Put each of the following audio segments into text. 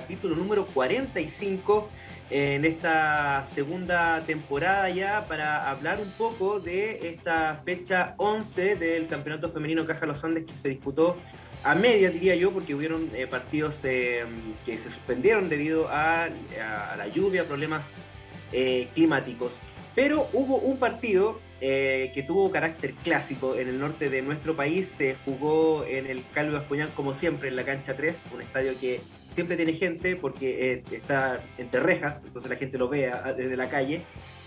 Capítulo número 45 en esta segunda temporada ya para hablar un poco de esta fecha 11 del Campeonato Femenino Caja Los Andes que se disputó a media, diría yo, porque hubieron eh, partidos eh, que se suspendieron debido a, la lluvia, problemas eh, climáticos. Pero hubo un partido eh, que tuvo carácter clásico en el norte de nuestro país. Se jugó en el Calvo Bascuñán, como siempre, en la cancha 3, un estadio que siempre tiene gente porque eh, está entre rejas, entonces la gente lo ve a- desde la calle.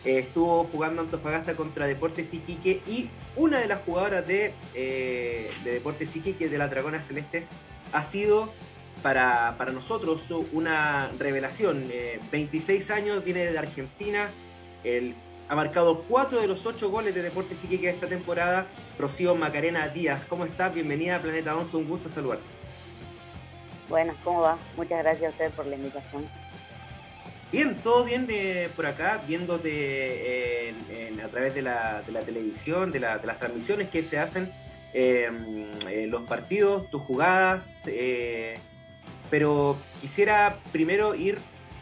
Eh, estuvo jugando Antofagasta contra Deportes Iquique y una de las jugadoras de, eh, de Deportes Iquique, de las Dragonas Celestes, ha sido para, para nosotros una revelación. Eh, 26 años, viene de Argentina, el, ha marcado 4 de los 8 goles de Deportes Iquique esta temporada. Rocío Macarena Díaz, ¿cómo estás? Bienvenida a Planeta 11, un gusto saludarte. Buenas, ¿cómo va? Muchas gracias a usted por la invitación. Bien, todo bien eh, por acá, viéndote eh, en- en- a través de la, de la televisión, de, la- de las transmisiones que se hacen, eh, eh, los partidos, tus jugadas, pero quisiera primero ir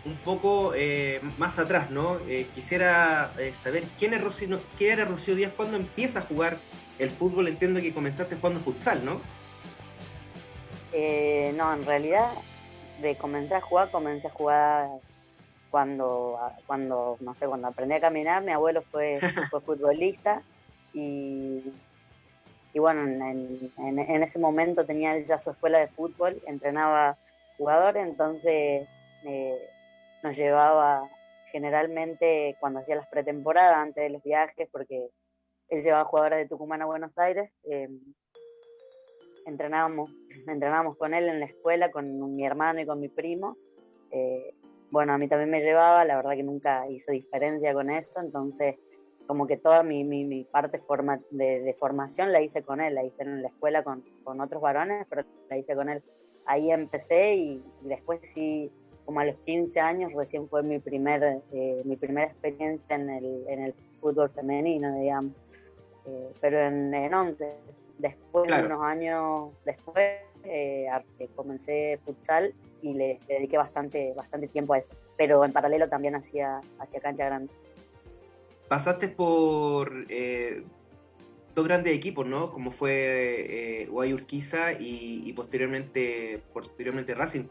un poco eh, más atrás, ¿no? Eh, quisiera eh, saber quién es Rocío, quién era Rocío Díaz cuando empieza a jugar el fútbol. Entiendo que comenzaste jugando futsal, ¿no? Eh, no, en realidad, de comenzar a jugar, comencé a jugar cuando, cuando no sé, cuando aprendí a caminar. Mi abuelo fue, fue futbolista y, y bueno, en, en- en ese momento tenía él ya su escuela de fútbol, entrenaba jugadores, entonces eh, nos llevaba generalmente cuando hacía las pretemporadas, antes de los viajes, porque él llevaba jugadores de Tucumán a Buenos Aires. eh, entrenábamos, entrenábamos con él en la escuela, con mi hermano y con mi primo. Eh, bueno, a mí también me llevaba, la verdad que nunca hizo diferencia con eso, entonces como que toda mi, mi, mi parte de, formación la hice con él, la hice en la escuela con, con otros varones, pero la hice con él. Ahí empecé y después sí, como a los 15 años recién fue mi, primer, eh, mi primera experiencia en el, en el fútbol femenino, digamos. Eh, pero en, en 11, después, Claro. unos años después, eh, a- eh, comencé futsal y le, le dediqué bastante, bastante tiempo a eso. Pero en paralelo también hacía, hacía cancha grande. pasaste por eh, dos grandes equipos, ¿no? Como fue eh, Guay Urquiza y, y posteriormente, posteriormente Racing.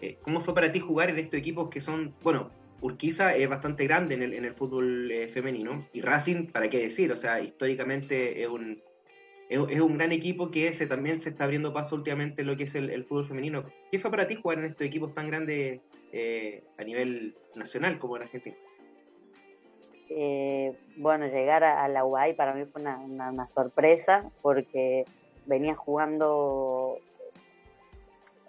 Eh, ¿Cómo fue para ti jugar en estos equipos que son, bueno, Urquiza es bastante grande en el, fútbol eh, femenino y Racing, ¿para qué decir? O sea, históricamente es un, es, un gran equipo que se, también se está abriendo paso últimamente en lo que es el, fútbol femenino. ¿Qué fue para ti jugar en estos equipos tan grandes eh, a nivel nacional como en Argentina? Eh, bueno, llegar a, la UAI para mí fue una sorpresa porque venía jugando,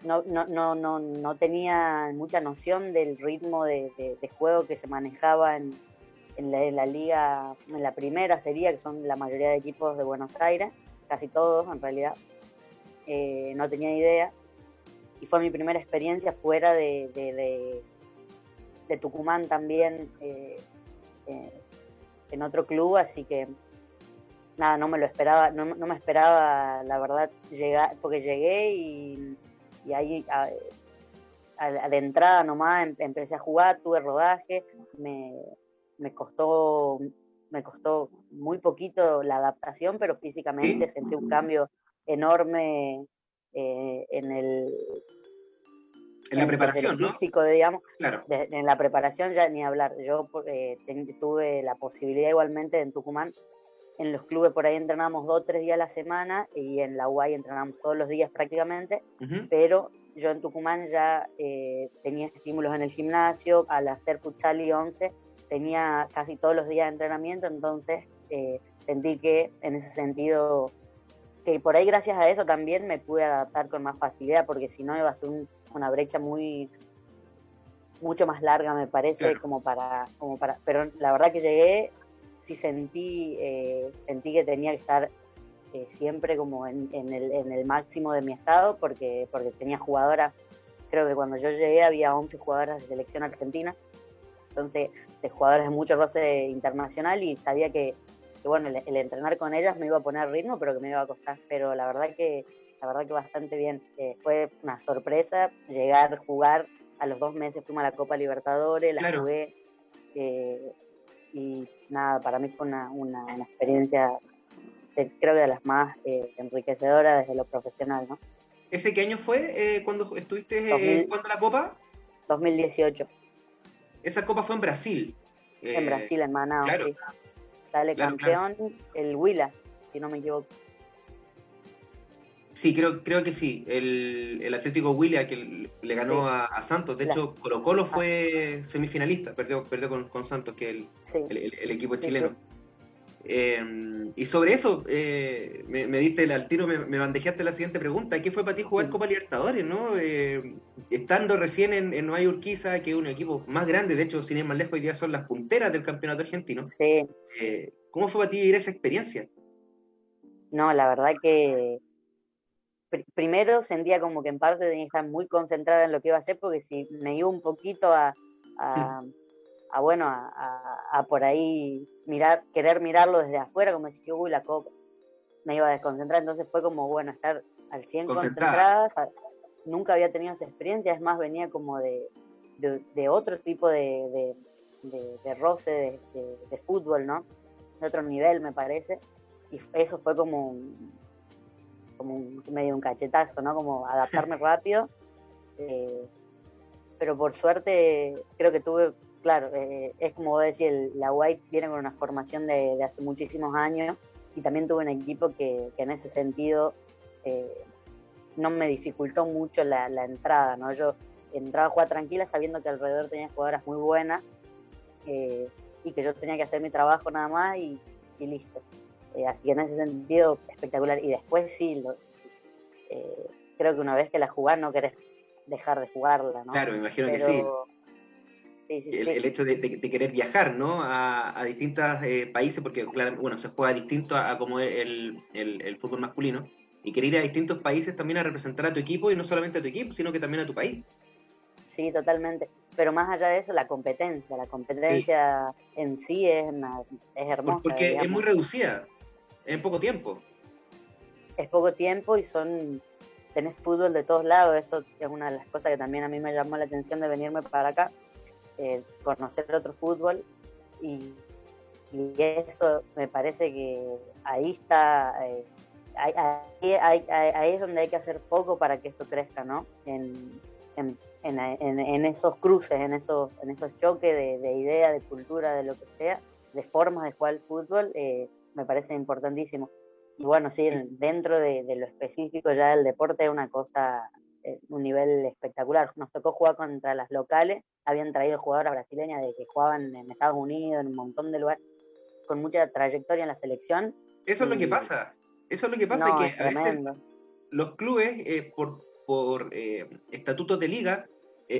no, no, no, no, no tenía mucha noción del ritmo de, juego que se manejaba en, la, liga, en la primera sería, que son la mayoría de equipos de Buenos Aires, casi todos en realidad. Eh, no tenía idea y fue mi primera experiencia fuera de Tucumán también. eh, eh, en otro club, así que nada, no me lo esperaba, no, no me esperaba, la verdad, llegar, porque llegué y, y ahí a- a- de entrada nomás em- empecé a jugar, tuve rodaje, me, me costó me costó muy poquito la adaptación, pero físicamente sentí un cambio enorme eh, en el En la preparación, físico, digamos, Claro. de- en la preparación ya ni hablar. Yo eh, ten- tuve la posibilidad igualmente en Tucumán, en los clubes por ahí entrenamos dos o tres días a la semana y en la UAI entrenamos todos los días prácticamente, Ujú. pero yo en Tucumán ya eh, tenía estímulos en el gimnasio, al hacer y once tenía casi todos los días de entrenamiento, entonces eh, sentí que en ese sentido, que por ahí gracias a eso también me pude adaptar con más facilidad, porque si no iba a ser una brecha muy mucho más larga me parece como para como para pero la verdad que llegué sí sentí eh, sentí que tenía que estar eh, siempre como en, el, en, el, máximo de mi estado porque porque tenía jugadoras creo que cuando yo llegué había 11 jugadoras de selección argentina entonces de jugadoras de mucho roce internacional y sabía que, bueno, el, entrenar con ellas me iba a poner ritmo, pero que me iba a costar. Pero la verdad que, la verdad que bastante bien. Eh, fue una sorpresa llegar, jugar. A los dos meses fuimos a la Copa Libertadores, la jugué. Eh, y nada, para mí fue una, una, experiencia, creo que de las más eh, enriquecedoras desde lo profesional, ¿no? ¿Ese qué año fue cuando estuviste jugando la Copa? 2018. Esa copa fue en Brasil. En eh, Brasil, en Manaus, sí. Sale campeón el Huila, si no me equivoco. Sí, creo, creo que sí. El, el Atlético Huila que le ganó a, Santos. De hecho, Colo Colo fue semifinalista, perdió, perdió con, Santos, que es el, el, equipo chileno. Eh, y sobre eso, eh, me, diste el, al tiro, me, bandejeaste la siguiente pregunta. ¿Qué fue para ti jugar Copa Libertadores? ¿no? Eh, estando recién en, en Nueva Urquiza, que es un equipo más grande, de hecho, sin ir más lejos, hoy día son las punteras del campeonato argentino. Sí. ¿Cómo fue para ti vivir esa experiencia? No, la verdad que primero sentía como que en parte tenía que estar muy concentrada en lo que iba a hacer, porque si me iba un poquito a a bueno, a, por ahí mirar, querer mirarlo desde afuera, como decir, uy, la copa, me iba a desconcentrar, entonces fue como, bueno, estar al 100 concentrada, nunca había tenido esa experiencia, es más, venía como de, de, otro tipo de, de roce de, fútbol, ¿no? De otro nivel, me parece, y eso fue como como un, medio un cachetazo, ¿no? Como adaptarme rápido, eh, pero por suerte creo que tuve claro, eh, es como vos decís, la White viene con una formación de, hace muchísimos años y también tuve un equipo que, en ese sentido eh, no me dificultó mucho la, entrada, ¿no? Yo entraba a jugar tranquila sabiendo que alrededor tenía jugadoras muy buenas y que yo tenía que hacer mi trabajo nada más y, listo. Así que en ese sentido, espectacular. Y después sí, creo que una vez que la jugás no querés dejar de jugarla, ¿no? Claro, me imagino que sí el, hecho de, querer viajar ¿no? a, distintos eh, países, porque claro, bueno, se juega distinto a, como el, el, fútbol masculino, y querer ir a distintos países también a representar a tu equipo, y no solamente a tu equipo, sino que también a tu país. Sí, totalmente. Pero más allá de eso, la competencia, la competencia en sí es, es hermosa. Porque es muy reducida, en poco tiempo. Es poco tiempo y son tenés fútbol de todos lados, eso es una de las cosas que también a mí me llamó la atención de venirme para acá, eh, conocer otro fútbol y, eso me parece que ahí está, eh, ahí, es donde hay que hacer poco para que esto crezca, ¿no? En, esos cruces, en esos, en esos choques de, de idea, de cultura, de lo que sea, de formas de jugar el fútbol, eh, me parece importantísimo. Y bueno, sí, dentro de, de, lo específico ya del deporte es una cosa eh, un nivel espectacular. Nos tocó jugar contra las locales, habían traído jugadoras brasileñas de que jugaban en Estados Unidos, en un montón de lugares, con mucha trayectoria en la selección. Eso es lo que pasa, eso es lo que pasa, que a veces los clubes, eh, por, por eh, estatutos de liga,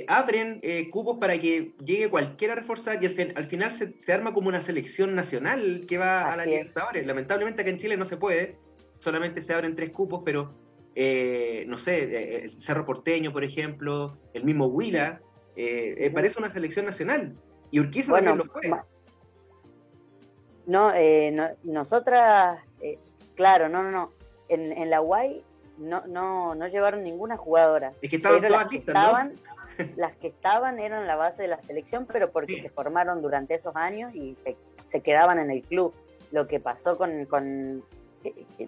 abren cupos para que llegue cualquiera a reforzar y al, final se, arma como una selección nacional que va a la Libertadores. Lamentablemente acá en Chile no se puede, solamente se abren tres cupos, pero eh, no sé, eh, el Cerro Porteño, por ejemplo, el mismo Huila, eh, parece una selección nacional. Y Urquiza también lo fue. No, nosotras, claro, no, no, no. En, la UAI no, no, no llevaron ninguna jugadora. Es que estaban todas que estaban, las que estaban eran la base de la selección, pero porque se formaron durante esos años y se, se, quedaban en el club. Lo que pasó con, con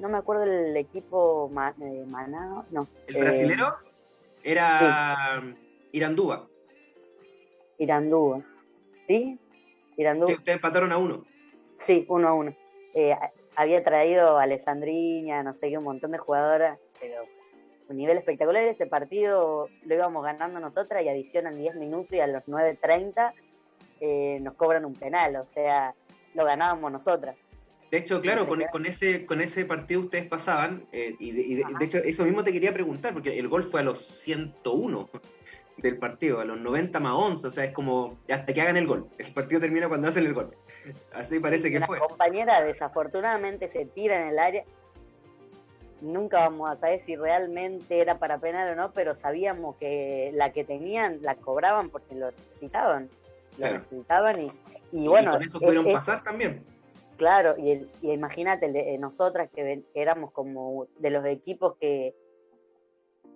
no me acuerdo el equipo eh, Manao, no. ¿El brasilero? Era Irandúa. Irandúa. ¿Sí? Irandúa. Sí, ustedes empataron a uno. Sí, uno a uno. Eh, había traído a Alessandriña, no sé qué, un montón de jugadoras, pero un nivel espectacular. Ese partido lo íbamos ganando nosotras y adicionan 10 minutos y a los 9.30 eh, nos cobran un penal, o sea, lo ganábamos nosotras. De hecho, claro, con, ese, con ese partido ustedes pasaban, eh, y, de, hecho eso mismo te quería preguntar, porque el gol fue a los 101 del partido, a los 90 más 11, o sea, es como hasta que hagan el gol. El partido termina cuando hacen el gol. Así parece que fue. La compañera desafortunadamente se tira en el área. Nunca vamos a saber si realmente era para penal o no, pero sabíamos que la que tenían la cobraban porque lo necesitaban. Lo necesitaban y, y, bueno. con eso pudieron pasar también. Claro, y, imagínate, eh, nosotras que, éramos como de los equipos que,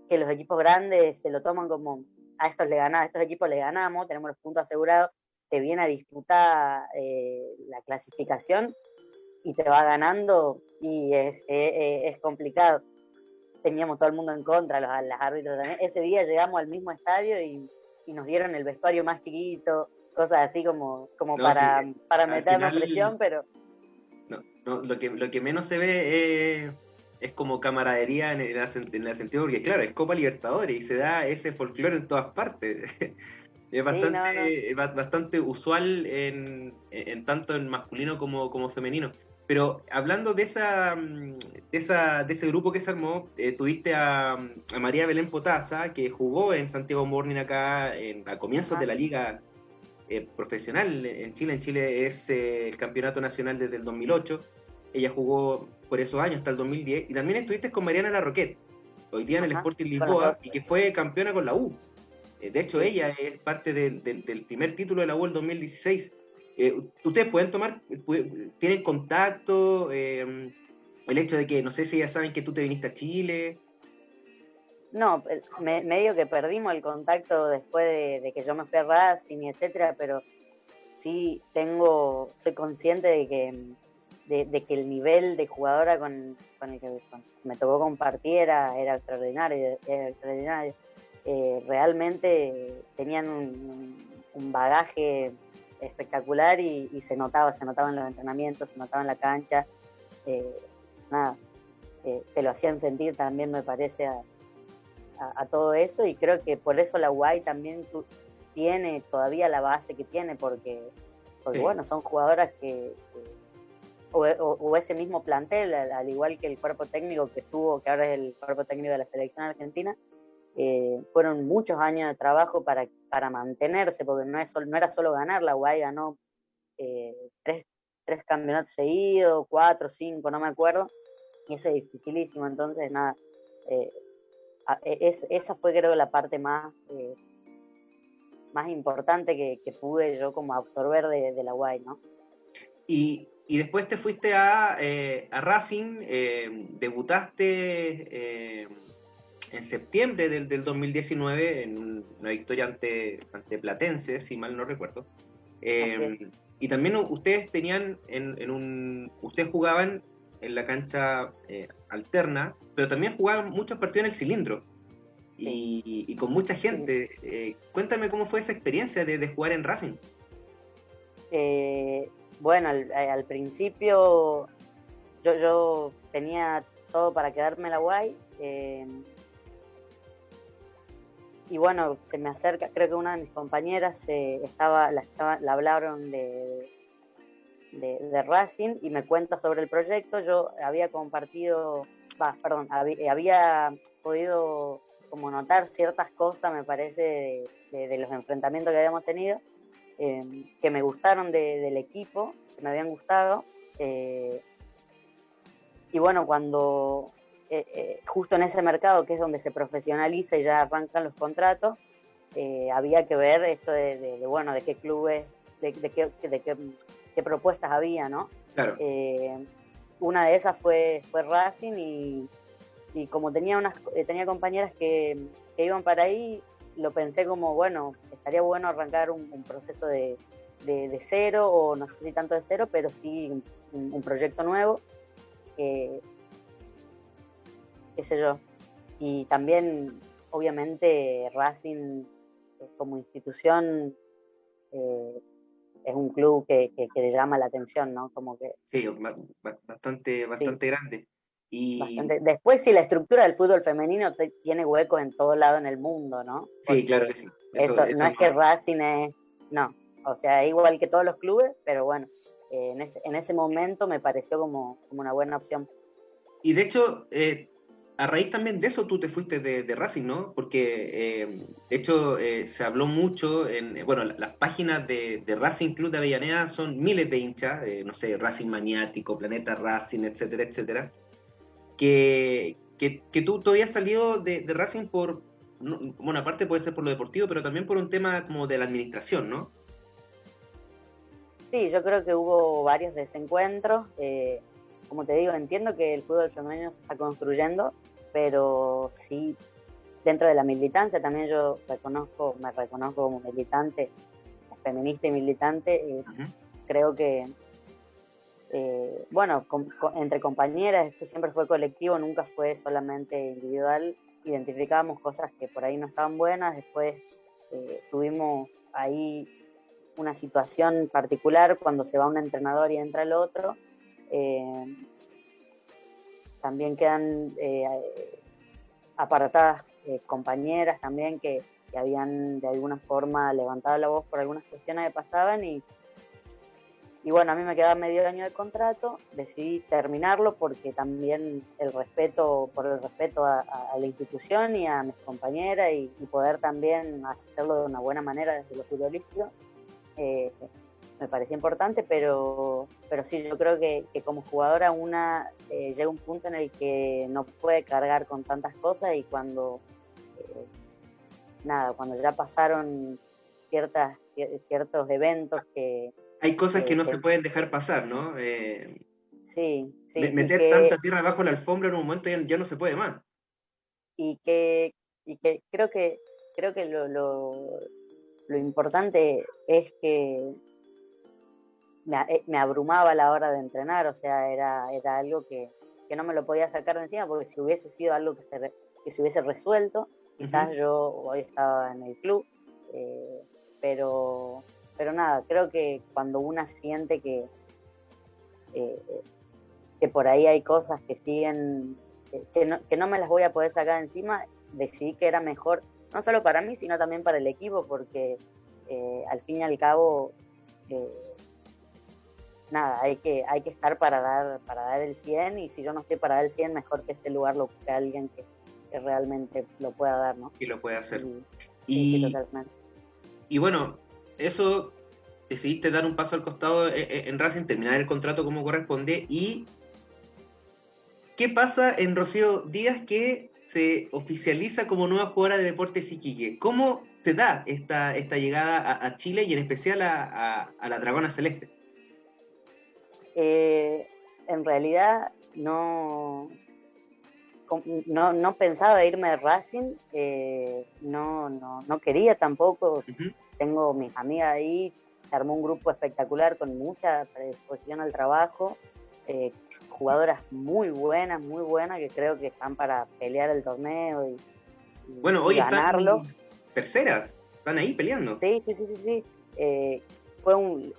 que los equipos grandes se lo toman como a estos le ganamos, a estos equipos le ganamos, tenemos los puntos asegurados, te viene a disputar eh, la clasificación y te va ganando y es, es, complicado. Teníamos todo el mundo en contra, los, los, árbitros también. Ese día llegamos al mismo estadio y, nos dieron el vestuario más chiquito, cosas así como, como para, para meternos presión, pero... No, lo, que, lo que menos se ve es, como camaradería en el, en el sentido, porque claro, es Copa Libertadores y se da ese folclore en todas partes. Es bastante, bastante usual en, tanto en masculino como, como femenino. Pero hablando de esa, de esa de ese grupo que se armó, eh, tuviste a, María Belén Potasa, que jugó en Santiago Morning acá en, a comienzos de la liga eh, profesional en Chile. En Chile es eh, el campeonato nacional desde el 2008. Ella jugó por esos años hasta el 2010. Y también estuviste con Mariana Larroquet, hoy día en el Sporting Lisboa, y que fue campeona con la U. De hecho, ella es parte del, primer título de la U el 2016. Eh, ¿Ustedes pueden tomar, tienen contacto? Eh, el hecho de que, no sé si ya saben que tú te viniste a Chile. No, me, medio que perdimos el contacto después de, que yo me fui a Racing etcétera, pero sí tengo, soy consciente de que, de, que el nivel de jugadora con, el que me tocó compartir era, era extraordinario, era extraordinario. Eh, realmente tenían un, bagaje espectacular y, se notaba, se notaba en los entrenamientos, se notaba en la cancha. Eh, nada, eh, te lo hacían sentir también, me parece, a, todo eso y creo que por eso la UAI también tiene todavía la base que tiene, porque, porque bueno, son jugadoras que, o, ese mismo plantel, al, igual que el cuerpo técnico que estuvo, que ahora es el cuerpo técnico de la selección argentina, eh, fueron muchos años de trabajo para, para mantenerse, porque no, es, no era solo ganar, la UAI ganó eh, tres, tres, campeonatos seguidos, cuatro, cinco, no me acuerdo, y eso es dificilísimo, entonces nada, eh, e, es, esa fue creo la parte más, más importante que, pude yo como absorber de, la UAI, ¿no? Y, y después te fuiste a, a Racing, debutaste en septiembre del, del 2019 en una victoria ante, ante Platense, si mal no recuerdo. Eh, y también ustedes tenían en, un. Ustedes jugaban en la cancha eh, alterna, pero también jugaban muchos partidos en el cilindro. Y, con mucha gente. Eh, cuéntame cómo fue esa experiencia de, jugar en Racing. bueno, al, al, principio yo, yo tenía todo para quedarme la guay y bueno, se me acerca, creo que una de mis compañeras eh, estaba, la, la hablaron de, de, Racing y me cuenta sobre el proyecto. Yo había compartido, perdón, había, podido como notar ciertas cosas, me parece, de, los enfrentamientos que habíamos tenido, em, que me gustaron del equipo, que me habían gustado. Eh, y bueno, cuando eh, eh, justo en ese mercado que es donde se profesionaliza y ya arrancan los contratos, eh, había que ver esto de, bueno, de qué clubes, de, qué, de qué, propuestas había, ¿no? una de esas fue, fue Racing y, y como tenía, unas, tenía compañeras que, iban para ahí, lo pensé como, bueno, estaría bueno arrancar un, proceso de, de, cero, o no sé si tanto de cero, pero sí un, proyecto nuevo qué sé yo. Y también, obviamente, Racing eh, como institución eh, es un club que, le llama la atención, ¿no? Como que... Sí, bastante, bastante grande. Y... Después, sí, la estructura del fútbol femenino tiene huecos en todo lado en el mundo, ¿no? sí, claro que sí. Eso, no es que Racing es... No, o sea, igual que todos los clubes, pero bueno, eh, en, ese, en, ese, momento me pareció como, como, una buena opción. Y de hecho, eh, a raíz también de eso tú te fuiste de, de Racing, ¿no? Porque eh, de hecho se habló mucho en, bueno, las páginas de, de, Racing Club de Avellaneda son miles de hinchas, no sé, Racing Maniático, Planeta Racing, etcétera, etcétera, que, que, que tú, tú habías salido de, de Racing por, bueno, aparte puede ser por lo deportivo, pero también por un tema como de la administración, ¿no? Sí, yo creo que hubo varios desencuentros. Eh, como te digo, entiendo que el fútbol femenino se está construyendo, pero sí, dentro de la militancia también yo reconozco, me reconozco como militante, feminista y militante. Eh, creo que, eh, bueno, entre compañeras, esto siempre fue colectivo, nunca fue solamente individual. Identificábamos cosas que por ahí no estaban buenas, después tuvimos ahí una situación particular cuando se va un entrenador y entra el otro. Eh, también quedan eh, apartadas eh, compañeras también que, habían de alguna forma levantado la voz por algunas cuestiones que pasaban y, y bueno, a mí me quedaba medio año de contrato, decidí terminarlo porque también el respeto, por el respeto a, la institución y a mis compañeras y, poder también hacerlo de una buena manera desde lo futbolístico, eh, me parece importante, pero, pero sí, yo creo que, como jugadora una eh, llega un punto en el que no puede cargar con tantas cosas y cuando, eh, nada, cuando ya pasaron ciertas, ciertos eventos que... Hay cosas que no se pueden dejar pasar, ¿no? sí, sí. Meter tanta tierra debajo de la alfombra en un momento ya, no se puede más. Y que, y que creo que creo que lo, lo importante es que eh, me, abrumaba a la hora de entrenar, o sea, era, era algo que, no me lo podía sacar de encima, porque si hubiese sido algo que se, que se hubiese resuelto, quizás yo hoy estaba en el club, eh, pero, pero nada, creo que cuando una siente que, eh, que por ahí hay cosas que siguen, que no, que no me las voy a poder sacar de encima, decidí que era mejor no solo para mí, sino también para el equipo, porque eh, al fin y al cabo, eh, nada, hay que, hay que estar para dar, para dar el 100 y si yo no estoy para dar el 100, mejor que ese lugar lo ocupe alguien que, realmente lo pueda dar, ¿no? Y lo pueda hacer. Y, y, bueno, eso decidiste dar un paso al costado eh, en Racing, terminar el contrato como corresponde y ¿qué pasa en Rocío Díaz que se oficializa como nueva jugadora de Deportes Iquique. ¿Cómo se da esta, esta llegada a, Chile y en especial a, la Dragona Celeste? Eh, en realidad no, no, pensaba irme de Racing, eh, no, no, quería tampoco. Tengo mis amigas ahí, se armó un grupo espectacular con mucha predisposición al trabajo. Eh, jugadoras muy buenas, muy buenas, que creo que están para pelear el torneo y, bueno, hoy ganarlo. Están terceras, están ahí peleando. Sí, sí, sí, sí, sí. Eh, fue un,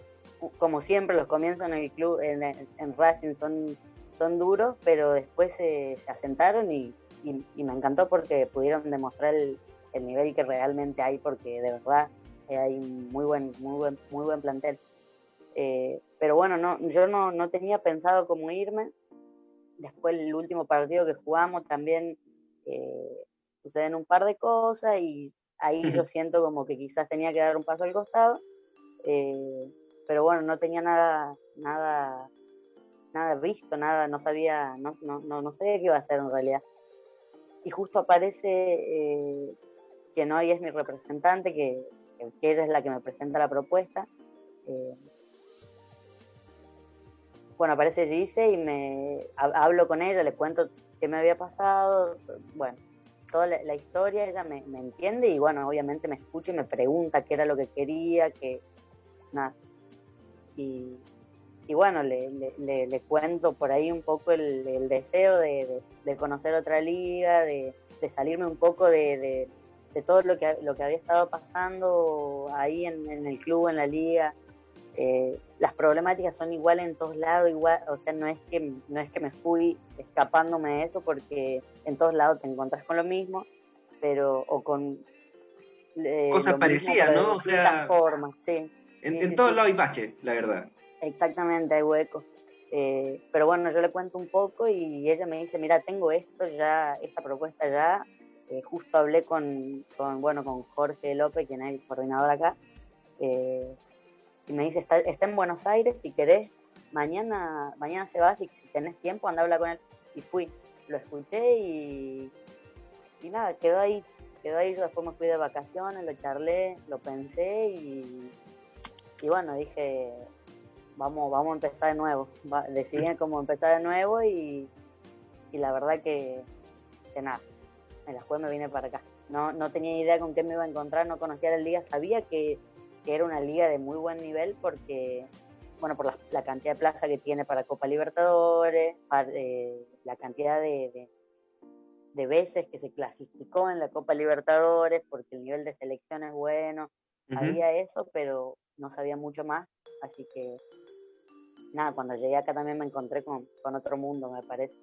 como siempre, los comienzos en el club, en, en Racing son, son duros, pero después se asentaron y, me encantó porque pudieron demostrar el, nivel que realmente hay, porque de verdad eh, hay muy buen, muy buen, muy buen plantel. Eh, pero bueno, no, yo no, no, tenía pensado cómo irme. Después el último partido que jugamos también eh, suceden un par de cosas y ahí yo siento como que quizás tenía que dar un paso al costado. Eh, pero bueno, no tenía nada, nada, nada visto, nada, no sabía, no, no, no, sabía qué iba a hacer en realidad. Y justo aparece eh, quien hoy es mi representante, que, que, ella es la que me presenta la propuesta. Eh, bueno, aparece Gise y me hablo con ella, le cuento qué me había pasado, bueno, toda la, historia, ella me, entiende y bueno, obviamente me escucha y me pregunta qué era lo que quería, que nada. Y, bueno, le, le, cuento por ahí un poco el, deseo de, conocer otra liga, de, salirme un poco de, todo lo que, lo que había estado pasando ahí en, en el club, en la liga. Eh, las problemáticas son iguales en todos lados, igual, o sea, no es que no es que me fui escapándome de eso porque en todos lados te encontrás con lo mismo, pero o con eh, cosas parecidas, ¿no? O sea, formas, sí. En, todos lados hay baches, la verdad. Exactamente, hay hueco. Eh, pero bueno, yo le cuento un poco y ella me dice, mira, tengo esto ya, esta propuesta ya. Eh, justo hablé con, con, bueno, con Jorge López, quien es el coordinador acá, eh, y me dice, está, está, en Buenos Aires, si querés, mañana, mañana se va, si, si tenés tiempo, anda a hablar con él. Y fui, lo escuché y, y nada, quedó ahí, quedó ahí, yo después me fui de vacaciones, lo charlé, lo pensé y, y bueno, dije, vamos, vamos a empezar de nuevo. decidí cómo empezar de nuevo y, y la verdad que, que, nada, me la jugué, me vine para acá. No, no tenía idea con qué me iba a encontrar, no conocía la liga, sabía que, que era una liga de muy buen nivel porque, bueno, por la, la cantidad de plaza que tiene para Copa Libertadores, para, eh, la cantidad de, de, de, veces que se clasificó en la Copa Libertadores, porque el nivel de selección es bueno, uh -huh. había eso, pero no sabía mucho más, así que nada, cuando llegué acá también me encontré con, con otro mundo, me parece.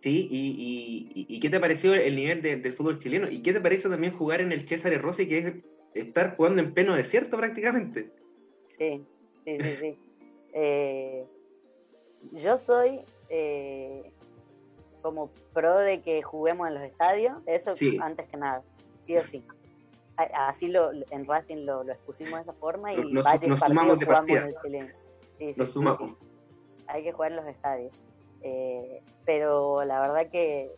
Sí, y, y, y, qué te pareció el nivel de, del fútbol chileno? ¿Y qué te parece también jugar en el César Rossi, que es estar jugando en pleno desierto prácticamente? Sí, sí, sí, sí. eh, yo soy eh, como pro de que juguemos en los estadios, eso sí. antes que nada, sí o sí. Así lo, en Racing lo, lo expusimos de esa forma y nos, varios nos partidos jugamos en el chileno. Sí, Nos sumamos. Sí, Hay que jugar en los estadios. Eh, pero la verdad que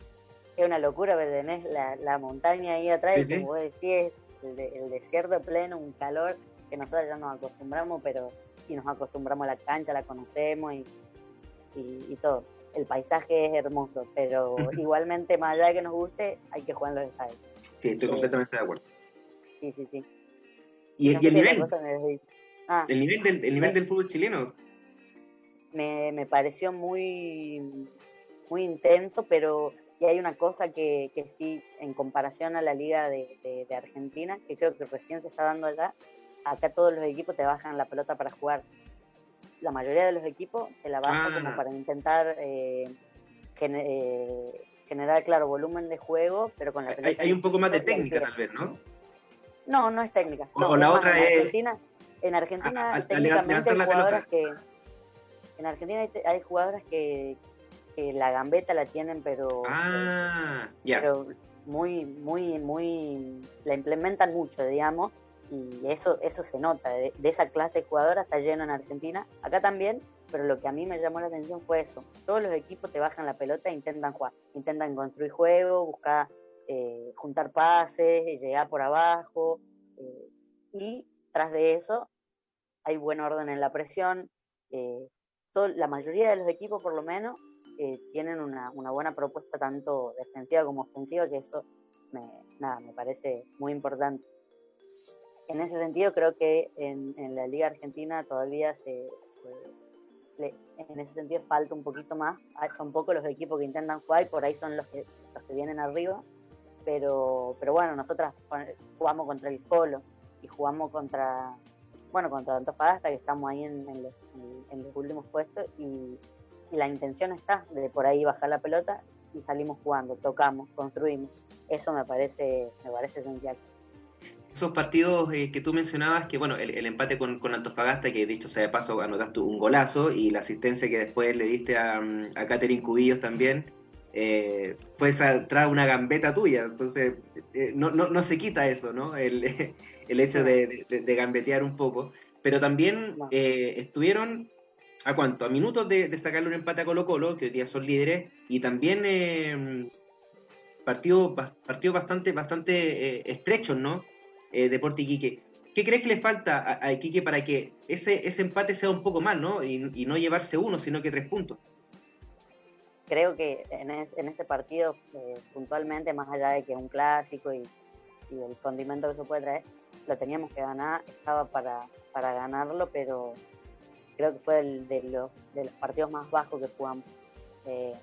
es una locura, tenés la, la montaña ahí atrás y como vos decís, el, de, el, desierto pleno, un calor que nosotros ya nos acostumbramos, pero y nos acostumbramos a la cancha, la conocemos y, y, y todo. El paisaje es hermoso, pero igualmente, más allá de que nos guste, hay que jugar en los estadios. Sí, estoy completamente eh, de acuerdo. Sí, sí, sí. ¿Y, el nivel? Ah, el nivel del, el nivel del fútbol chileno. Me, me, pareció muy, muy intenso, pero y hay una cosa que, que sí, en comparación a la liga de, de, de, Argentina, que creo que recién se está dando allá, acá todos los equipos te bajan la pelota para jugar. La mayoría de los equipos te la bajan ah. como para intentar eh, gener, eh, generar, claro, volumen de juego, pero con la pelota. Hay, hay un poco más de técnica, tal vez, ¿no? No, no es técnica. O, no, o la otra en es. Argentina, en Argentina, a, a, técnicamente, hay jugadoras que. En Argentina hay, hay jugadoras que, que, la gambeta la tienen, pero. Ah, ya. Pero muy, muy, muy. La implementan mucho, digamos. Y eso, eso se nota. De, de esa clase de jugadoras está lleno en Argentina. Acá también, pero lo que a mí me llamó la atención fue eso. Todos los equipos te bajan la pelota e intentan jugar. Intentan construir juego, buscar eh, juntar pases, llegar por abajo. Eh, y tras de eso hay buen orden en la presión. Eh, la mayoría de los equipos, por lo menos, eh, tienen una, buena propuesta tanto defensiva como ofensiva, que eso me, nada, me parece muy importante. En ese sentido, creo que en, la Liga Argentina todavía se, en ese sentido falta un poquito más. Son pocos los equipos que intentan jugar y por ahí son los que, los que vienen arriba pero, pero bueno, nosotras jugamos contra el Colo y jugamos contra, bueno, contra Antofagasta, que estamos ahí en, los, últimos puestos, y, la intención está de por ahí bajar la pelota y salimos jugando, tocamos, construimos. Eso me parece, me parece esencial. Esos partidos eh, que tú mencionabas, que bueno, el, empate con, con, Antofagasta, que dicho sea de paso, anotaste un golazo, y la asistencia que después le diste a, a Catherine Cubillos también, eh, fue tras una gambeta tuya, entonces eh, no, no, no, se quita eso, ¿no? El, el hecho de, de, de, gambetear un poco, pero también eh, estuvieron a cuánto, a minutos de, de, sacarle un empate a Colo Colo, que hoy día son líderes, y también eh, partidos partido bastante, bastante eh, estrechos, ¿no? Deporte Iquique. ¿Qué crees que le falta a, a, Iquique para que ese, ese empate sea un poco más, ¿no? Y, y no llevarse uno, sino que tres puntos creo que en, es, en este partido, eh, puntualmente, más allá de que es un clásico y, y, el condimento que se puede traer, lo teníamos que ganar, estaba para, para ganarlo, pero creo que fue el, de, los, de los partidos más bajos que jugamos. Eh,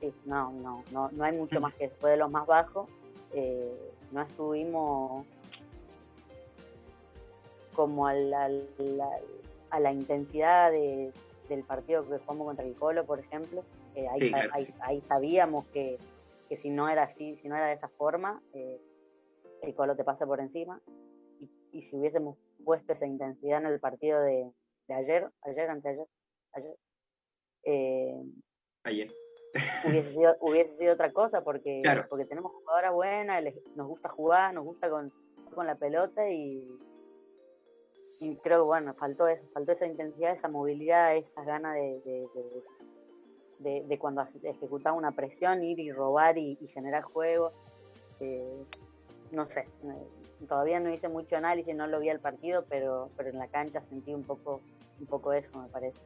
sí, no, no, no, no hay mucho más que después de los más bajos. Eh, no estuvimos como a la, la, a la intensidad de, del partido que jugamos contra el Colo, por ejemplo, eh, ahí, sí, claro. ahí, ahí, sabíamos que, que, si no era así, si no era de esa forma, eh, el Colo te pasa por encima. Y, y, si hubiésemos puesto esa intensidad en el partido de, de ayer, ayer, anteayer, ayer, eh, ayer. hubiese, sido, hubiese sido otra cosa porque, porque tenemos jugadoras buenas, nos gusta jugar, nos gusta con, con la pelota y, y creo que bueno, faltó eso, faltó esa intensidad, esa movilidad, esas ganas de, de, de, cuando ejecutaba una presión, ir y robar y, generar juego. Eh, no sé, todavía no hice mucho análisis, no lo vi al partido, pero, pero en la cancha sentí un poco, un poco eso, me parece.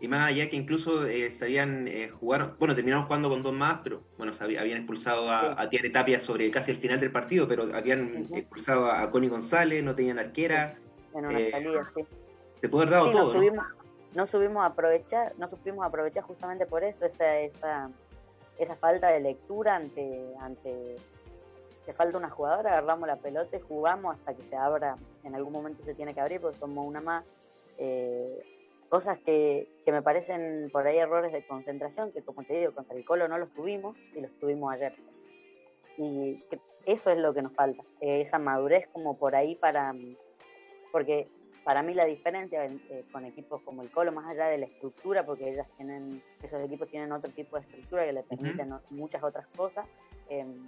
Y más allá que incluso eh, sabían eh, jugar, bueno, terminamos jugando con dos más, pero bueno, habían expulsado a, a Tiare Tapia sobre casi el final del partido, pero habían expulsado a Connie González, no tenían arquera. En una eh, salida, sí. Se puede haber dado todo. No, subimos, a aprovechar, no supimos aprovechar justamente por eso, esa, esa, esa falta de lectura ante, ante que falta una jugadora, agarramos la pelota y jugamos hasta que se abra, en algún momento se tiene que abrir porque somos una más. Eh, cosas que, que, me parecen por ahí errores de concentración, que como te digo, contra el Colo no los tuvimos y los tuvimos ayer. Y eso es lo que nos falta, eh, esa madurez como por ahí para, porque para mí la diferencia eh, con equipos como el Colo, más allá de la estructura, porque ellas tienen, esos equipos tienen otro tipo de estructura que les permiten muchas otras cosas, em,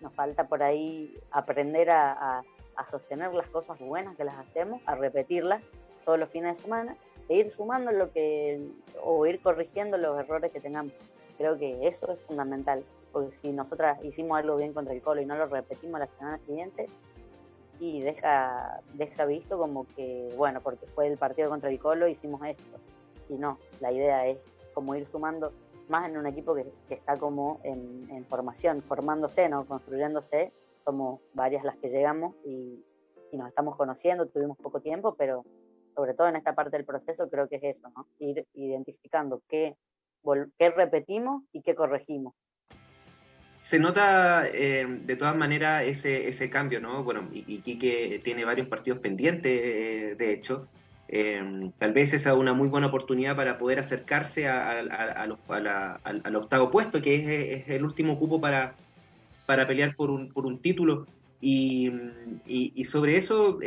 nos falta por ahí aprender a, sostener las cosas buenas que las hacemos, a repetirlas todos los fines de semana e ir sumando lo que o ir corrigiendo los errores que tengamos. Creo que eso es fundamental, porque si nosotras hicimos algo bien contra el Colo y no lo repetimos la semana siguiente, y deja, deja visto como que, bueno, porque fue el partido contra el Colo, hicimos esto. Y no, la idea es como ir sumando más en un equipo que, está como en, formación, formándose, ¿no? construyéndose. Somos varias las que llegamos y, nos estamos conociendo, tuvimos poco tiempo, pero sobre todo en esta parte del proceso creo que es eso, ¿no? ir identificando qué, qué repetimos y qué corregimos. Se nota eh, de todas maneras ese, ese cambio, ¿no? Bueno, y, y Quique tiene varios partidos pendientes, eh, de hecho. Eh, tal vez esa es una muy buena oportunidad para poder acercarse a, al, octavo puesto, que es, el último cupo para, para pelear por un, por un título. Y, y, sobre eso,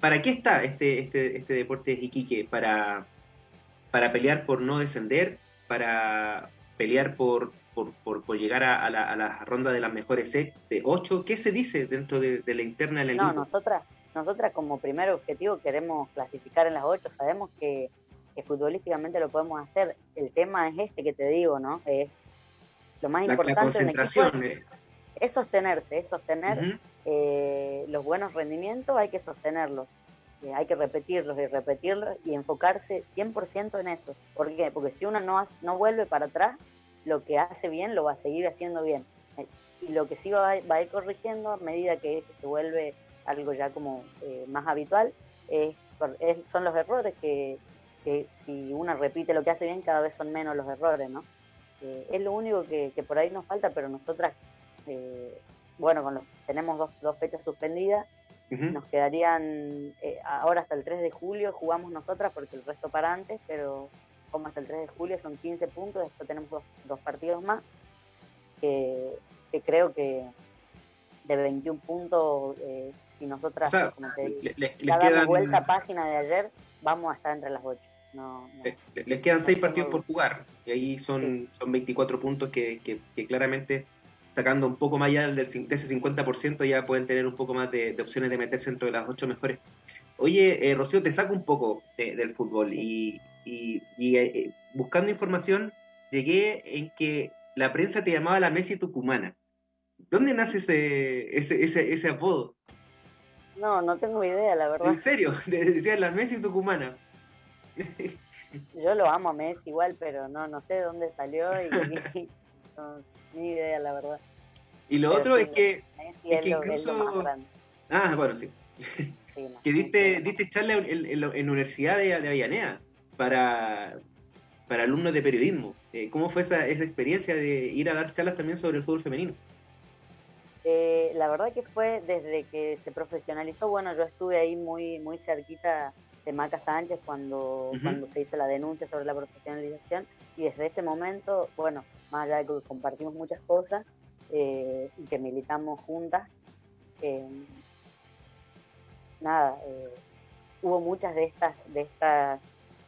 ¿para qué está este, este, este deporte de Iquique? Para, para pelear por no descender, para pelear por, por, por, llegar a, la, a, la, ronda de las mejores de 8. ¿Qué se dice dentro de, la interna del No, nosotras, nosotras como primer objetivo queremos clasificar en las 8. Sabemos que, futbolísticamente lo podemos hacer. El tema es este que te digo, ¿no? Es lo más importante en equipo es, es, sostenerse, es sostener eh, los buenos rendimientos, hay que sostenerlos. Eh, hay que repetirlos y repetirlos y enfocarse 100% en eso. ¿Por qué? Porque si uno no, no vuelve para atrás, lo que hace bien lo va a seguir haciendo bien. Eh, y lo que sí va, a ir corrigiendo a medida que eso se vuelve algo ya como eh, más habitual, son los errores que, si uno repite lo que hace bien, cada vez son menos los errores, ¿no? Eh, es lo único que, por ahí nos falta, pero nosotras, bueno, con los, tenemos dos, dos fechas suspendidas, nos quedarían, ahora hasta el 3 de julio jugamos nosotras porque el resto para antes, pero como hasta el 3 de julio, son 15 puntos, después tenemos dos, partidos más, que, creo que de 21 puntos, eh, si nosotras, como te le, vuelta página de ayer, vamos a estar entre las 8. No, les quedan 6 partidos por jugar, y ahí son, son 24 puntos que, que, claramente sacando un poco más allá del, de ese 50% ya pueden tener un poco más de, opciones de meterse dentro de las 8 mejores. Oye, eh, Rocío, te saco un poco del fútbol y, y, eh, buscando información llegué en que la prensa te llamaba la Messi tucumana. ¿Dónde nace ese, ese, ese, apodo? No, no tengo idea, la verdad. ¿En serio? Decían la Messi tucumana. Yo lo amo a Messi igual, pero no, no sé de dónde salió y ni idea, la verdad. Y lo otro es que, es que incluso... ah, bueno, sí. que diste, diste charla en, la Universidad de, de Avellaneda para, para alumnos de periodismo. Eh, ¿Cómo fue esa, esa experiencia de ir a dar charlas también sobre el fútbol femenino? Eh, la verdad que fue desde que se profesionalizó, bueno, yo estuve ahí muy, muy cerquita de Maca Sánchez cuando, cuando se hizo la denuncia sobre la profesionalización y desde ese momento, bueno, más allá de que compartimos muchas cosas eh, y que militamos juntas, nada, hubo muchas de estas, de estas,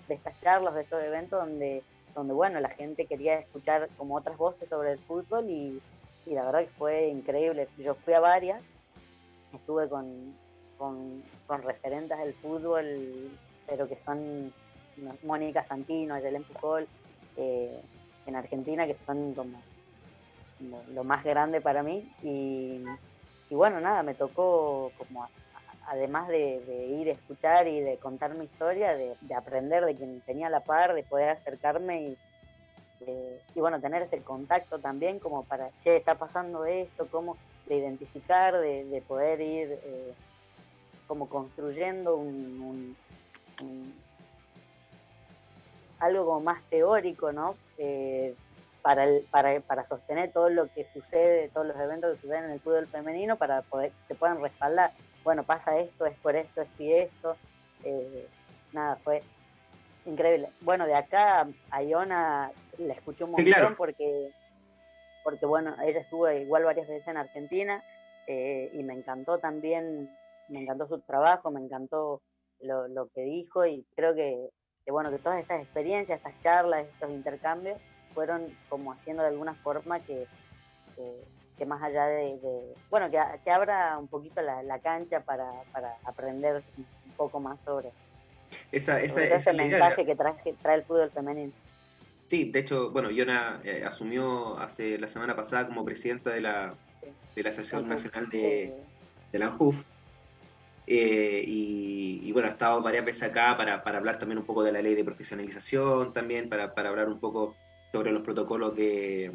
de estas charlas, de estos eventos donde, donde bueno, la gente quería escuchar como otras voces sobre el fútbol y, la verdad que fue increíble. Yo fui a varias, estuve con, con, referentes del fútbol, pero que son Mónica Santino, Ayelen Pujol, eh, en Argentina, que son como lo, más grande para mí. Y, bueno, nada, me tocó como además de, ir a escuchar y de contar mi historia, de, aprender de quien tenía la par, de poder acercarme y, y bueno, tener ese contacto también como para, che, está pasando esto, cómo de identificar, de, poder ir eh, como construyendo un, algo más teórico, ¿no? Eh, para, el, para, para sostener todo lo que sucede, todos los eventos que suceden en el fútbol femenino, para poder que se puedan respaldar. Bueno, pasa esto, es por esto, esto y esto. Eh, nada, fue increíble. Bueno, de acá a Iona la escuché un montón porque, porque, bueno, ella estuvo igual varias veces en Argentina eh, y me encantó también, me encantó su trabajo, me encantó lo, lo que dijo y creo que, que, bueno, que todas estas experiencias, estas charlas, estos intercambios fueron como haciendo de alguna forma que, que, más allá de, bueno, que, que, abra un poquito la, cancha para, para, aprender un poco más sobre, esa, ese mensaje que trae, trae el fútbol femenino. Sí, de hecho, bueno, Yona eh, asumió hace la semana pasada como presidenta de la, de la Asociación Nacional de, de la ANJUF. Eh, y, bueno, ha estado varias veces acá para, para, hablar también un poco de la ley de profesionalización, también para, para hablar un poco sobre los protocolos de,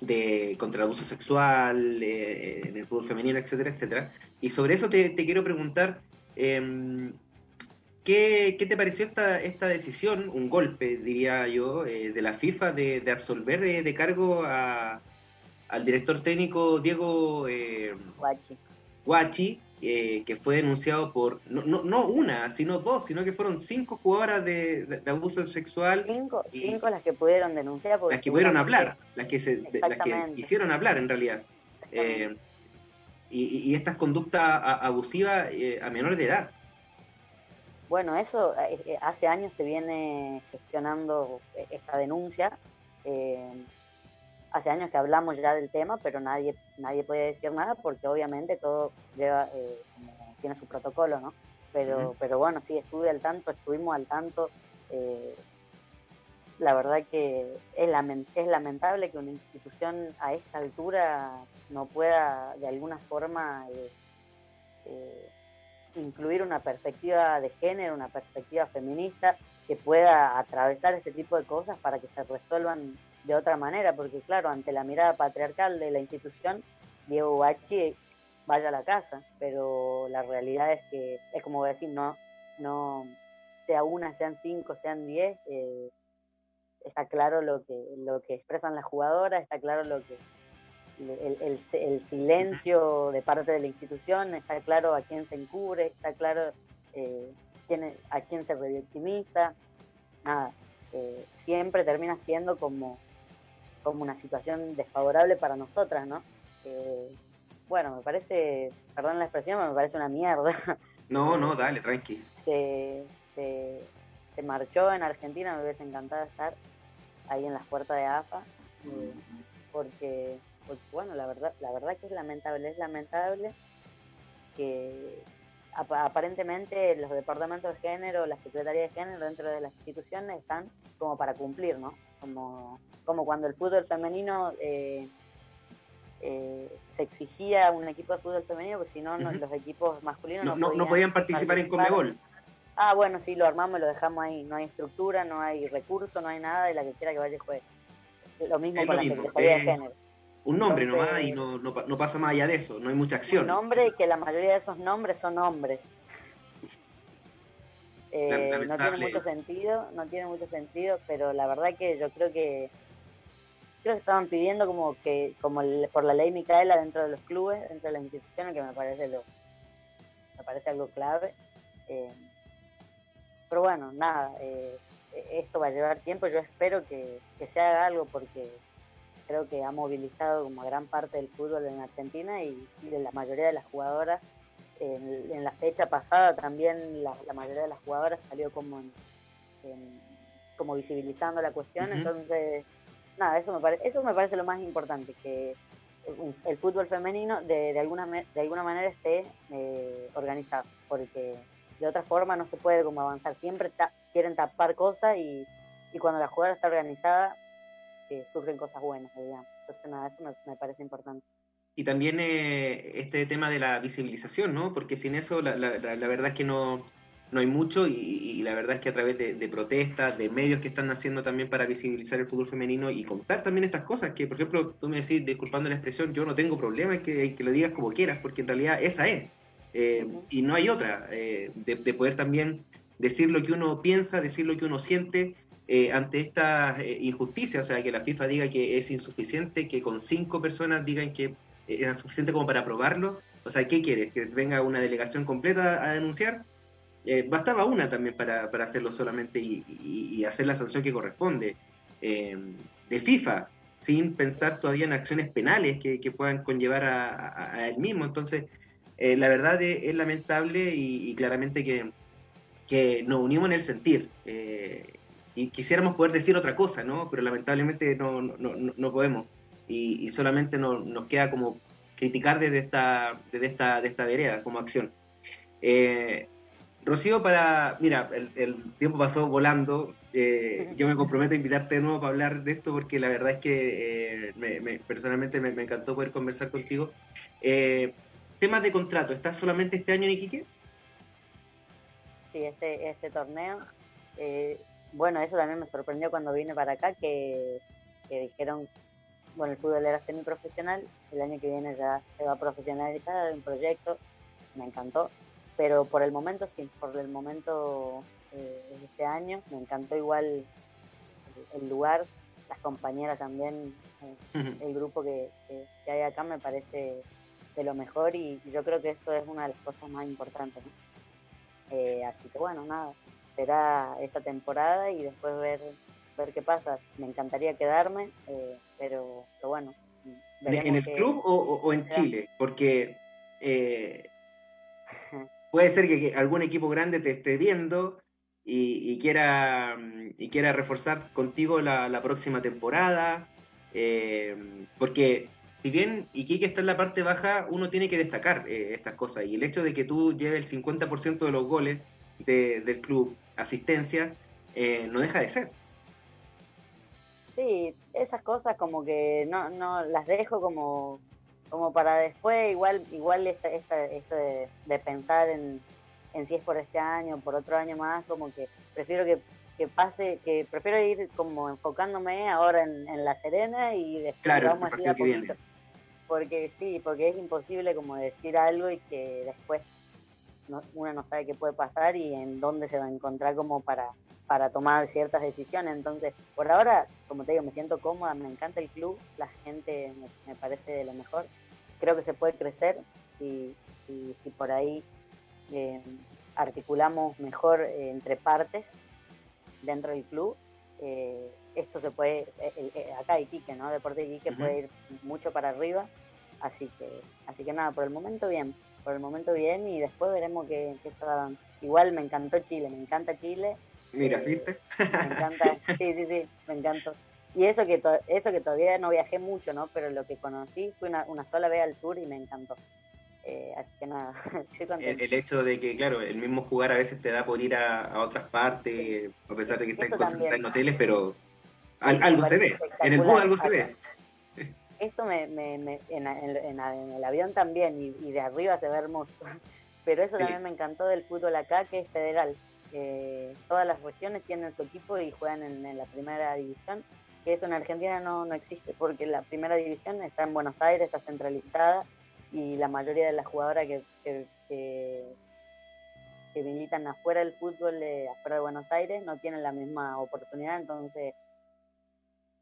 de contra el abuso sexual eh, en el fútbol femenino, etcétera, etcétera. Y sobre eso te, quiero preguntar, em, ¿qué, te pareció esta, esta decisión, un golpe, diría yo, eh, de la FIFA de, de absolver de, cargo a, al director técnico Diego eh, Guachi, eh, que fue denunciado por, no, no, no, una, sino dos, sino que fueron cinco jugadoras de, abuso sexual. Cinco, cinco las que pudieron denunciar. Las que pudieron hablar, las que, se, las que hicieron hablar en realidad. Eh, y, y, estas conductas abusivas eh, a menores de edad. Bueno, eso hace años se viene gestionando esta denuncia hace años que hablamos ya del tema, pero nadie, nadie puede decir nada porque obviamente todo lleva, eh, tiene su protocolo, ¿no? Pero, pero bueno, sí, estuve al tanto, estuvimos al tanto. Eh, la verdad que es, es lamentable que una institución a esta altura no pueda de alguna forma eh, incluir una perspectiva de género, una perspectiva feminista que pueda atravesar este tipo de cosas para que se resuelvan de otra manera, porque claro, ante la mirada patriarcal de la institución, Diego Bachi vaya a la casa, pero la realidad es que, es como decir, no, no, sea una, sean cinco, sean diez, eh, está claro lo que, lo que expresan las jugadoras, está claro lo que el, el, silencio de parte de la institución, está claro a quién se encubre, está claro eh, quién, a quién se revictimiza, nada, eh, siempre termina siendo como como una situación desfavorable para nosotras, ¿no? bueno, me parece, perdón la expresión, me parece una mierda. No, no, dale, tranqui. Se, marchó en Argentina, me hubiese encantado estar ahí en las puertas de AFA, eh, porque, bueno, la verdad, la verdad que es lamentable, es lamentable que aparentemente los departamentos de género, la Secretaría de Género dentro de las instituciones están como para cumplir, ¿no? Como, como cuando el fútbol femenino eh, eh, se exigía un equipo de fútbol femenino, porque si no, los equipos masculinos no, no, podían, participar, en Comebol. Ah, bueno, sí, lo armamos y lo dejamos ahí. No hay estructura, no hay recurso, no hay nada, y la que quiera que vaya juegue. Lo mismo con la Secretaría de Género un nombre nomás y no, no, pasa más allá de eso, no hay mucha acción. Un nombre que la mayoría de esos nombres son hombres. Eh, no tiene mucho sentido, no tiene mucho sentido, pero la verdad que yo creo que creo que estaban pidiendo como que como por la ley Micaela dentro de los clubes, dentro de las instituciones, que me parece lo me parece algo clave. Eh, pero bueno, nada, eh, esto va a llevar tiempo. Yo espero que, que se haga algo porque creo que ha movilizado como gran parte del fútbol en Argentina y, de la mayoría de las jugadoras en, la fecha pasada también la, mayoría de las jugadoras salió como como visibilizando la cuestión, entonces nada, eso me parece eso me parece lo más importante que el fútbol femenino de, de alguna de alguna manera esté eh, organizado, porque de otra forma no se puede como avanzar, siempre quieren tapar cosas y, y cuando la jugadora está organizada eh, surgen cosas buenas, digamos. Entonces nada, eso me, me parece importante y también eh, este tema de la visibilización, ¿no? Porque sin eso la, la, la verdad es que no, no hay mucho y, la verdad es que a través de, protestas, de medios que están haciendo también para visibilizar el fútbol femenino y contar también estas cosas, que por ejemplo tú me decís, disculpando la expresión, yo no tengo problema en que, que lo digas como quieras, porque en realidad esa es. Eh, y no hay otra, eh, de, de, poder también decir lo que uno piensa, decir lo que uno siente, ante esta injusticia, o sea, que la FIFA diga que es insuficiente, que con cinco personas digan que era suficiente como para aprobarlo. O sea, ¿qué quieres? ¿Que venga una delegación completa a denunciar? Eh, bastaba una también para, para hacerlo solamente y, hacer la sanción que corresponde. Eh, de FIFA, sin pensar todavía en acciones penales que, que puedan conllevar a, él mismo. Entonces, eh, la verdad es, lamentable y, claramente que, que, nos unimos en el sentir. y quisiéramos poder decir otra cosa, ¿no? Pero lamentablemente no, no, no, no podemos y, solamente nos queda como criticar desde esta, desde esta, de esta vereda como acción. Eh, Rocío, para. Mira, el, tiempo pasó volando. Eh, yo me comprometo a invitarte de nuevo para hablar de esto porque la verdad es que eh, personalmente me, encantó poder conversar contigo. temas de contrato, ¿estás solamente este año en Iquique? Sí, este, este torneo. bueno, eso también me sorprendió cuando vine para acá, que, que dijeron bueno, el fútbol era semiprofesional, el año que viene ya se va a profesionalizar, un proyecto, me encantó, pero por el momento sí, por el momento eh, este año, me encantó igual el, lugar, las compañeras también, eh, el grupo que, hay acá me parece de lo mejor y, yo creo que eso es una de las cosas más importantes. Eh, así que bueno, nada, será esta temporada y después ver ver qué pasa. Me encantaría quedarme, eh, pero, bueno. ¿En el club o, en Chile? Porque eh, puede ser que, algún equipo grande te esté viendo y, quiera, y quiera reforzar contigo la, próxima temporada. Eh, porque si bien Iquique está en la parte baja, uno tiene que destacar estas cosas. Y el hecho de que tú lleves el 50% de los goles del club, asistencia, no deja de ser. Sí, esas cosas como que no, no las dejo como, como para después, igual, igual esta, esta, esto de, pensar en, en, si es por este año, por otro año más, como que prefiero que, que pase, que prefiero ir como enfocándome ahora en, La Serena y después vamos a ir a poquito. Porque sí, porque es imposible como decir algo y que después no, uno no sabe qué puede pasar y en dónde se va a encontrar como para para tomar ciertas decisiones. Entonces, por ahora, como te digo, me siento cómoda, me encanta el club, la gente me, parece de lo mejor. Creo que se puede crecer y, si por ahí eh, articulamos mejor eh, entre partes dentro del club. Eh, esto se puede, acá Iquique, ¿no? Deporte Iquique puede ir mucho para arriba, así que, así que nada, por el momento bien, por el momento bien y después veremos qué, qué Igual me encantó Chile, me encanta Chile, Mira, eh, ¿viste? Me encanta, sí, sí, sí, me encantó. Y eso que, eso que todavía no viajé mucho, ¿no? Pero lo que conocí fue una, una sola vez al sur y me encantó. Eh, así que nada, el, el, hecho de que, claro, el mismo jugar a veces te da por ir a, otras partes, a pesar de que estás concentrado en hoteles, pero algo se ve, en el bus algo se ve. Esto me, me, me en, en, el avión también, y, y, de arriba se ve hermoso. Pero eso también me encantó del fútbol acá, que es federal todas las regiones tienen su equipo y juegan en, la primera división, que eso en Argentina no, no, existe, porque la primera división está en Buenos Aires, está centralizada, y la mayoría de las jugadoras que, que, militan afuera del fútbol, afuera de Buenos Aires, no tienen la misma oportunidad, entonces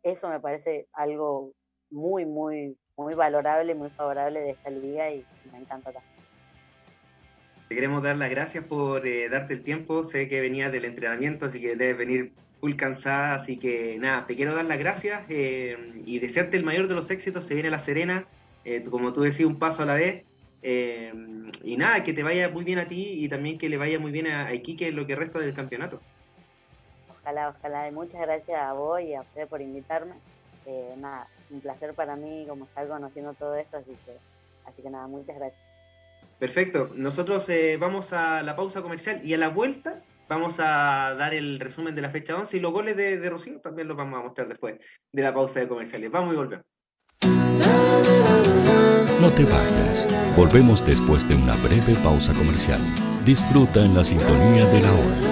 eso me parece algo muy, muy, muy valorable, muy favorable de esta liga y me encanta también. Te queremos dar las gracias por eh, darte el tiempo. Sé que venías del entrenamiento, así que debes venir full cansada. Así que nada, te quiero dar las gracias eh, y desearte el mayor de los éxitos. Se viene La Serena, eh, como tú decías, un paso a la vez. Eh, y nada, que te vaya muy bien a ti y también que le vaya muy bien a, Iquique en lo que resta del campeonato. Ojalá, ojalá. Muchas gracias a vos y a usted por invitarme. Eh, nada, un placer para mí como estar conociendo todo esto, así que, así que nada, muchas gracias. Perfecto. Nosotros eh, vamos a la pausa comercial y a la vuelta vamos a dar el resumen de la fecha 11 y los goles de, de Rocío también los vamos a mostrar después de la pausa de comerciales. Vamos y volvemos. No te vayas. Volvemos después de una breve pausa comercial. Disfruta en la sintonía de la hora.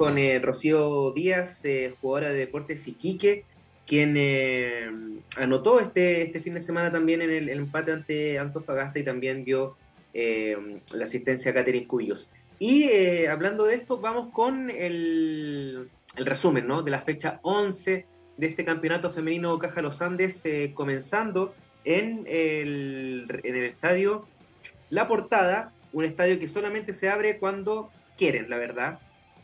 Con eh, Rocío Díaz, eh, jugadora de Deportes Iquique, quien eh, anotó este, este fin de semana también en el, empate ante Antofagasta y también dio la asistencia a Catherine Cuyos. Y hablando de esto, vamos con el, el, resumen ¿no? de la fecha 11 de este campeonato femenino Caja Los Andes, comenzando en el, en el estadio La Portada, un estadio que solamente se abre cuando quieren, la verdad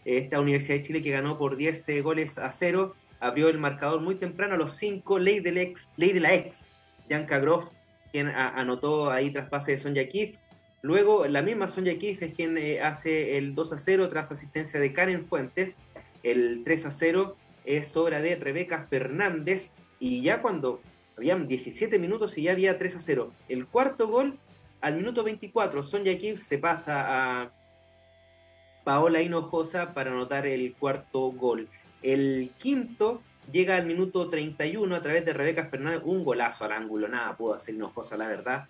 esta Universidad de Chile que ganó por 10 eh, goles a 0, abrió el marcador muy temprano a los 5, ley, del ex, ley de la ex, Janka Groff, quien anotó ahí tras pase de Sonja Kif. Luego, la misma Sonja Kif es quien eh, hace el 2 a 0 tras asistencia de Karen Fuentes. El 3 a 0 es obra de Rebeca Fernández. Y ya cuando habían 17 minutos y ya había 3 a 0. El cuarto gol, al minuto 24, Sonja Kif se pasa a Paola Hinojosa para anotar el cuarto gol. El quinto llega al minuto 31 a través de Rebeca Fernández, un golazo al ángulo, nada pudo hacer Hinojosa, la verdad,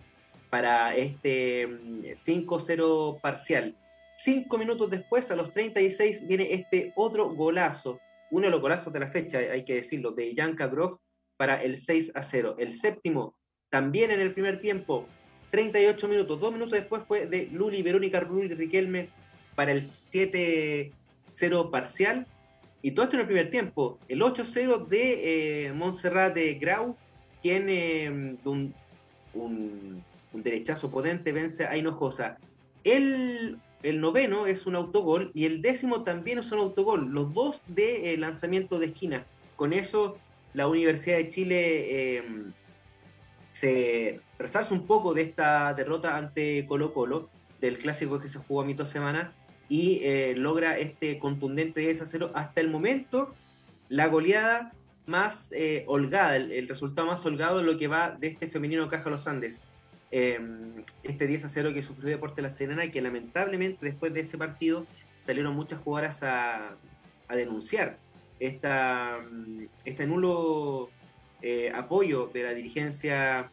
para este 5-0 mm, parcial. Cinco minutos después, a los 36, viene este otro golazo, uno de los golazos de la fecha, hay que decirlo, de Janka Groff para el 6 a 0. El séptimo, también en el primer tiempo, 38 minutos, dos minutos después fue de Luli Verónica Ruiz Riquelme para el 7-0 parcial. Y todo esto en el primer tiempo. El 8-0 de eh, Montserrat de Grau, quien eh, un, un, derechazo potente vence a Hinojosa. El, el, noveno es un autogol y el décimo también es un autogol. Los dos de eh, lanzamiento de esquina. Con eso la Universidad de Chile se resalza un poco de esta derrota ante Colo Colo, del clásico que se jugó a mitad semana, y eh, logra este contundente 10 a 0. Hasta el momento, la goleada más eh, holgada, el, resultado más holgado de lo que va de este femenino Caja Los Andes. Em, este 10 a 0 que sufrió Deporte La Serena y que lamentablemente después de ese partido salieron muchas jugadoras a, denunciar esta, este nulo eh, apoyo de la dirigencia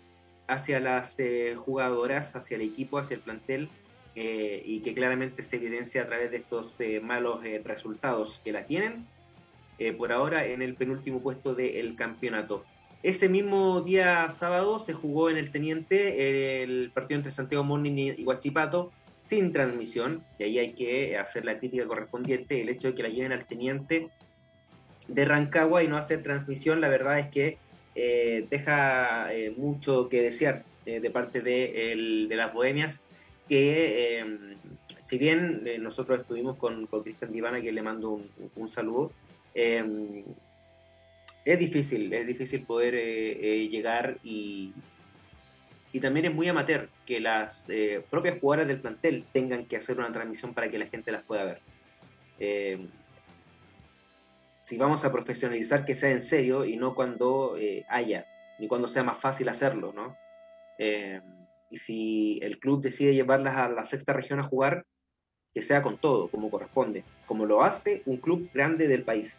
hacia las jugadoras, hacia el equipo, hacia el plantel eh, y que claramente se evidencia a través de estos eh, malos eh, resultados que la tienen. por ahora en el penúltimo puesto del campeonato. Ese mismo día sábado se jugó en el Teniente el partido entre Santiago Morning y Huachipato sin transmisión, y ahí hay que hacer la crítica correspondiente, el hecho de que la lleven al Teniente de Rancagua y no hacer transmisión, la verdad es que eh, deja eh, mucho que desear eh, de parte de, de, las bohemias, que si bien nosotros estuvimos con, con Cristian Divana, que le mando un, saludo, es difícil, es difícil poder llegar y, y también es muy amateur que las propias jugadoras del plantel tengan que hacer una transmisión para que la gente las pueda ver si vamos a profesionalizar, que sea en serio y no cuando eh, haya, ni cuando sea más fácil hacerlo, ¿no? Eh, y si el club decide llevarlas a la sexta región a jugar, que sea con todo, como corresponde, como lo hace un club grande del país.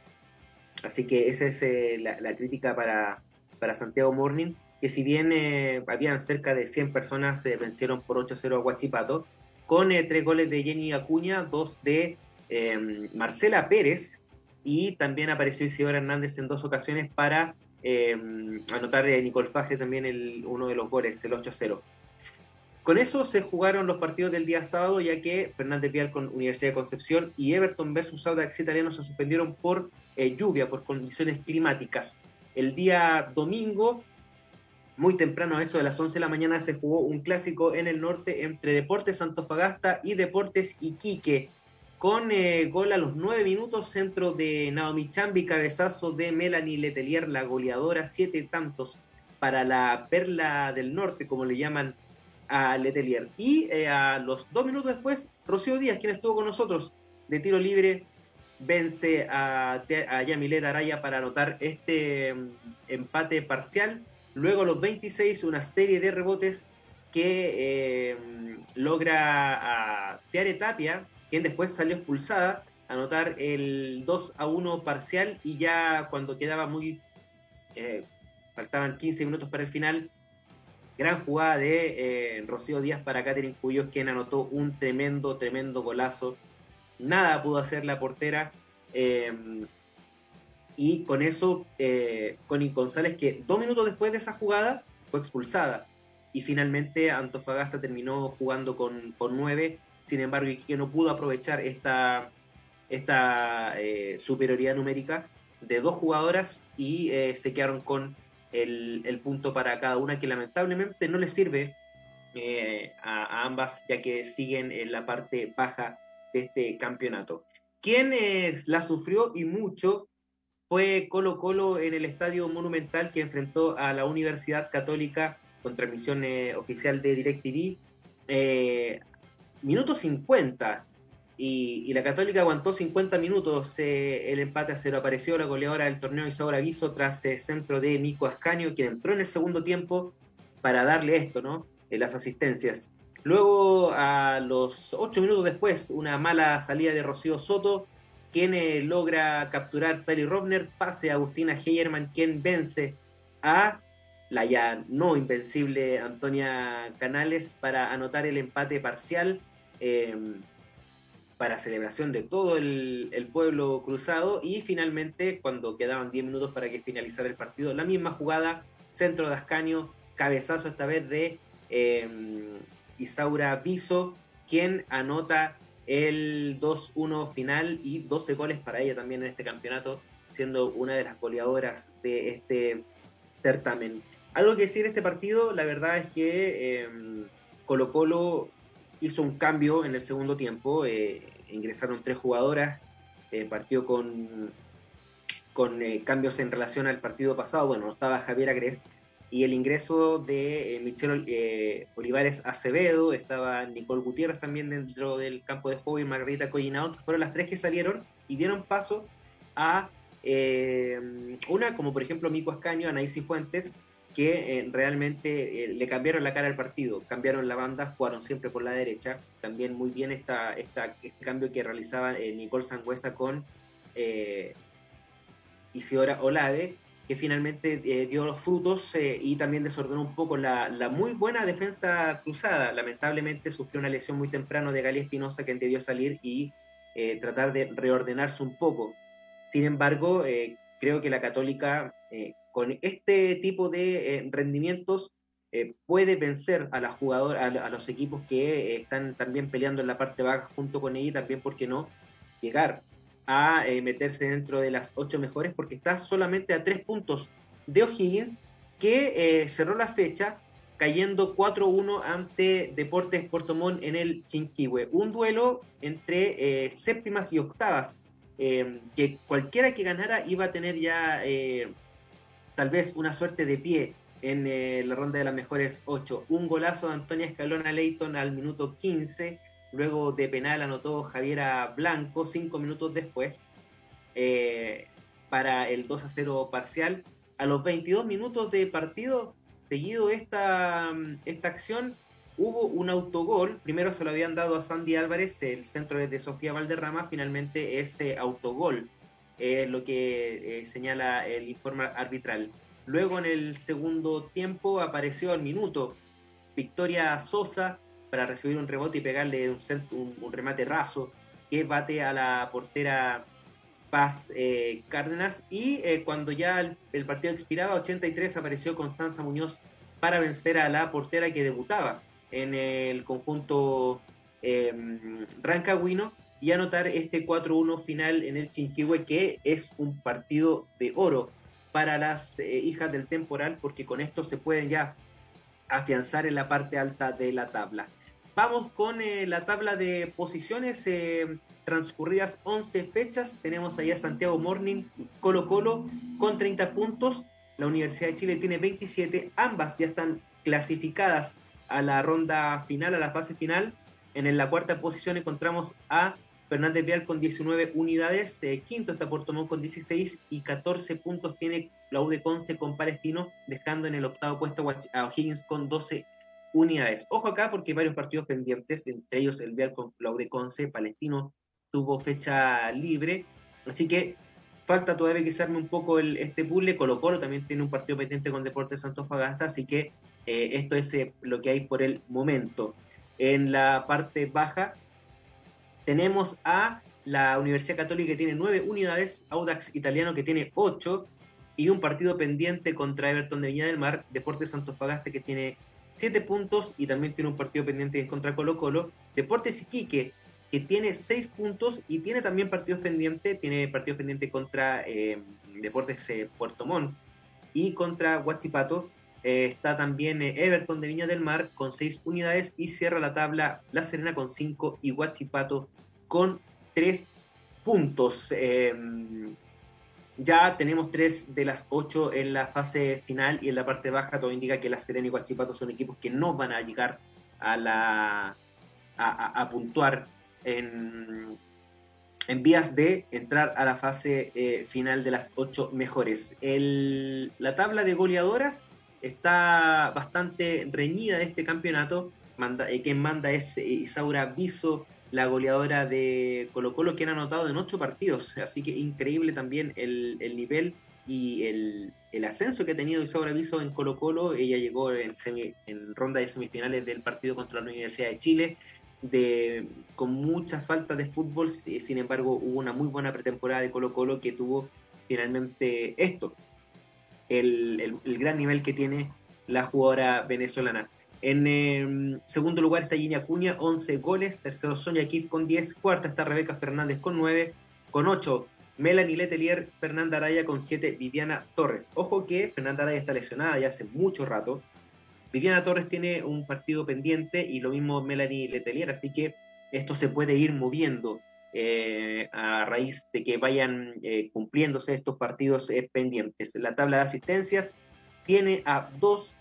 Así que esa es eh, la, crítica para, para, Santiago Morning, que si bien habían cerca de 100 personas, se vencieron por 8-0 a Huachipato, con tres goles de Jenny Acuña, dos de Marcela Pérez y también apareció Isidora Hernández en dos ocasiones para eh, anotar a eh, Nicole Faje también el, uno de los goles, el 8-0. Con eso se jugaron los partidos del día sábado, ya que Fernández Vial con Universidad de Concepción y Everton versus Audax Italiano se suspendieron por eh, lluvia, por condiciones climáticas. El día domingo, muy temprano, a eso de las 11 de la mañana, se jugó un clásico en el norte entre Deportes Santofagasta y Deportes Iquique con eh, gol a los nueve minutos, centro de Naomi Chambi, cabezazo de Melanie Letelier, la goleadora, siete tantos para la perla del norte, como le llaman a Letelier. Y eh, a los dos minutos después, Rocío Díaz, quien estuvo con nosotros de tiro libre, vence a, a Yamilet Araya para anotar este mm, empate parcial. Luego a los 26, una serie de rebotes que eh, logra a Tiare Tapia, quien después salió expulsada, anotar el 2 a 1 parcial y ya cuando quedaba muy, eh, faltaban 15 minutos para el final, gran jugada de eh, Rocío Díaz para Catherine Cuyos, quien anotó un tremendo, tremendo golazo. Nada pudo hacer la portera. Em, y con eso, eh, Connie González, que dos minutos después de esa jugada fue expulsada. Y finalmente Antofagasta terminó jugando con, con nueve sin embargo, que no pudo aprovechar esta, esta eh, superioridad numérica de dos jugadoras y eh, se quedaron con el, punto para cada una que lamentablemente no les sirve eh, a, ambas ya que siguen en la parte baja de este campeonato. Quien la sufrió y mucho fue Colo Colo en el Estadio Monumental que enfrentó a la Universidad Católica con transmisión oficial de DirecTV minuto 50. Y, la Católica aguantó 50 minutos eh, el empate a cero. Apareció la goleadora del torneo Isaura Aviso tras el centro de Mico Ascaño, quien entró en el segundo tiempo para darle esto, ¿no? Eh, las asistencias. Luego, a los 8 minutos después, una mala salida de Rocío Soto, quien eh, logra capturar Tali Robner, pase a Agustina Heyerman, quien vence a la ya no invencible Antonia Canales para anotar el empate parcial Em, para celebración de todo el, pueblo cruzado y finalmente cuando quedaban 10 minutos para que finalizara el partido, la misma jugada, centro de Ascaño, cabezazo esta vez de em, Isaura Viso, quien anota el 2-1 final y 12 goles para ella también en este campeonato, siendo una de las goleadoras de este certamen. Algo que decir este partido, la verdad es que em, Colo Colo hizo un cambio en el segundo tiempo, eh, ingresaron tres jugadoras, eh, partió con, con eh, cambios en relación al partido pasado, bueno, estaba Javier Agres, y el ingreso de Michelle Olivares Acevedo, estaba Nicole Gutiérrez también dentro del campo de juego y Margarita Collinao, fueron las tres que salieron y dieron paso a una, como por ejemplo Mico Ascaño, Anaís Fuentes, que eh, realmente eh, le cambiaron la cara al partido, cambiaron la banda, jugaron siempre por la derecha, también muy bien esta, este cambio que realizaba eh, Nicole Sangüesa con Isidora Olave, que finalmente dio los frutos y también desordenó un poco la, la, muy buena defensa cruzada. Lamentablemente sufrió una lesión muy temprano de Galia Espinosa que debió salir y tratar de reordenarse un poco. Sin embargo, eh, creo que la Católica, eh, con este tipo de eh, rendimientos, puede vencer a, la jugador, a, los equipos que están también peleando en la parte baja junto con ella y también, ¿por qué no?, llegar a meterse dentro de las ocho mejores porque está solamente a tres puntos de O'Higgins que cerró la fecha cayendo 4-1 ante Deportes Puerto Montt en el Chinquihue. Un duelo entre séptimas y octavas que cualquiera que ganara iba a tener ya eh, tal vez una suerte de pie en eh, la ronda de las mejores ocho. Un golazo de Antonia Escalona Leighton al minuto 15, luego de penal anotó Javiera Blanco cinco minutos después eh, para el 2 a 0 parcial. A los 22 minutos de partido, seguido esta, esta acción, hubo un autogol, primero se lo habían dado a Sandy Álvarez, el centro de Sofía Valderrama, finalmente ese autogol es lo que eh, señala el informe arbitral. Luego en el segundo tiempo apareció al minuto Victoria Sosa para recibir un rebote y pegarle un, remate raso que bate a la portera Paz eh, Cárdenas y eh, cuando ya el, el, partido expiraba 83 apareció Constanza Muñoz para vencer a la portera que debutaba en el conjunto eh, rancagüino y anotar este 4-1 final en el Chinquihue, que es un partido de oro para las eh, hijas del temporal, porque con esto se pueden ya afianzar en la parte alta de la tabla. Vamos con eh, la tabla de posiciones eh, transcurridas 11 fechas. Tenemos allá Santiago Morning, Colo Colo con 30 puntos. La Universidad de Chile tiene 27. Ambas ya están clasificadas a la ronda final, a la fase final. En la cuarta posición encontramos a Fernández Vial con 19 unidades, eh, quinto está Puerto Montt con 16 y 14 puntos tiene la U de Conce con Palestino, dejando en el octavo puesto a O'Higgins con 12 unidades. Ojo acá porque hay varios partidos pendientes, entre ellos el Vial con la U de Conce, Palestino tuvo fecha libre, así que falta todavía quizarme un poco el, este puzzle. Colo Colo también tiene un partido pendiente con Deportes Santos Fagasta, así que eh, esto es eh, lo que hay por el momento. En la parte baja tenemos a la Universidad Católica que tiene nueve unidades, Audax Italiano que tiene ocho y un partido pendiente contra Everton de Viña del Mar, Deportes Santos Fagasta que tiene siete puntos y también tiene un partido pendiente contra Colo Colo, Deportes Iquique que tiene seis puntos y tiene también partidos pendientes, tiene partidos pendientes contra eh, Deportes Puerto Montt y contra Huachipato, eh, está también eh, Everton de Viña del Mar con 6 unidades y cierra la tabla La Serena con 5 y Huachipato con 3 puntos. Em, ya tenemos 3 de las 8 en la fase final y en la parte baja todo indica que La Serena y Huachipato son equipos que no van a llegar a la a, puntuar en, en vías de entrar a la fase eh, final de las 8 mejores. El, la tabla de goleadoras está bastante reñida este campeonato. Manda, eh, quien manda es eh, Isaura Viso, la goleadora de Colo Colo, que han anotado en ocho partidos. Así que increíble también el, nivel y el, ascenso que ha tenido Isaura Viso en Colo Colo. Ella llegó en, en ronda de semifinales del partido contra la Universidad de Chile. De, con mucha falta de fútbol, sin embargo hubo una muy buena pretemporada de Colo Colo que tuvo finalmente esto, el, gran nivel que tiene la jugadora venezolana. En em, segundo lugar está Gina Acuña, 11 goles. Tercero Sonia Kif con 10. Cuarta está Rebeca Fernández con 9. Con 8, Melanie Letelier, Fernanda Araya con 7, Viviana Torres. Ojo que Fernanda Araya está lesionada ya hace mucho rato. Viviana Torres tiene un partido pendiente y lo mismo Melanie Letelier, así que esto se puede ir moviendo. Eh, a raíz de que vayan eh, cumpliéndose estos partidos eh, pendientes. La tabla de asistencias tiene a dos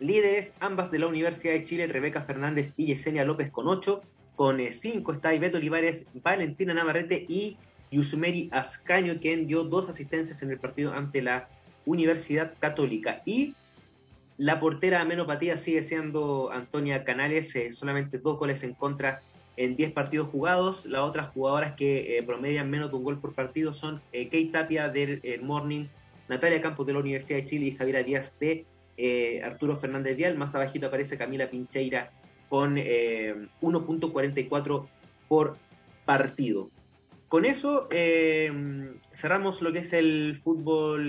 líderes, ambas de la Universidad de Chile, Rebeca Fernández y Yesenia López con ocho. Con cinco está Ibeto Olivares, Valentina Navarrete y Yusumeri Ascaño, quien dio dos asistencias en el partido ante la Universidad Católica. Y la portera menopatía sigue siendo Antonia Canales, solamente dos goles en contra en 10 partidos jugados. Las otras jugadoras que eh, promedian menos de un gol por partido son eh, Kate Tapia del eh, Morning, Natalia Campos de la Universidad de Chile y Javiera Díaz de Arturo Fernández Vial. Más abajito aparece Camila Pincheira con 1.44 por partido. con eso cerramos lo que es el fútbol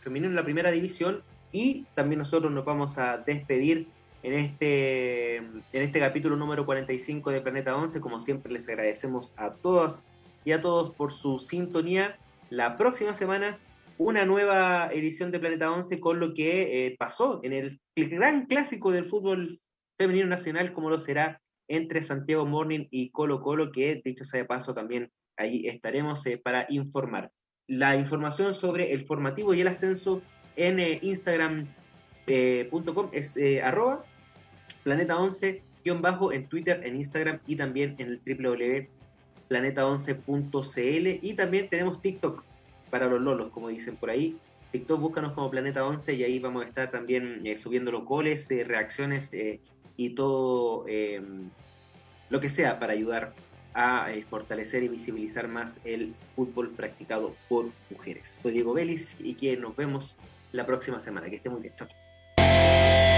femenino en la primera división y también nosotros nos vamos a despedir en este, en este capítulo número 45 de Planeta 11. Como siempre les agradecemos a todas y a todos por su sintonía. La próxima semana una nueva edición de Planeta 11 con lo que eh, pasó en el, gran clásico del fútbol femenino nacional como lo será entre Santiago Morning y Colo Colo, que dicho sea de paso también ahí estaremos eh, para informar. La información sobre el formativo y el ascenso en eh, Instagram.com es arroba planeta11 bajo en Twitter, en Instagram y también en el www.planeta11.cl y también tenemos TikTok para los lolos, como dicen por ahí. TikTok, búscanos como Planeta 11 y ahí vamos a estar también eh, subiendo los goles, eh, reacciones eh, y todo lo que sea para ayudar a fortalecer y visibilizar más el fútbol practicado por mujeres. Soy Diego Vélez y que nos vemos la próxima semana. Que esté muy bien. Chao.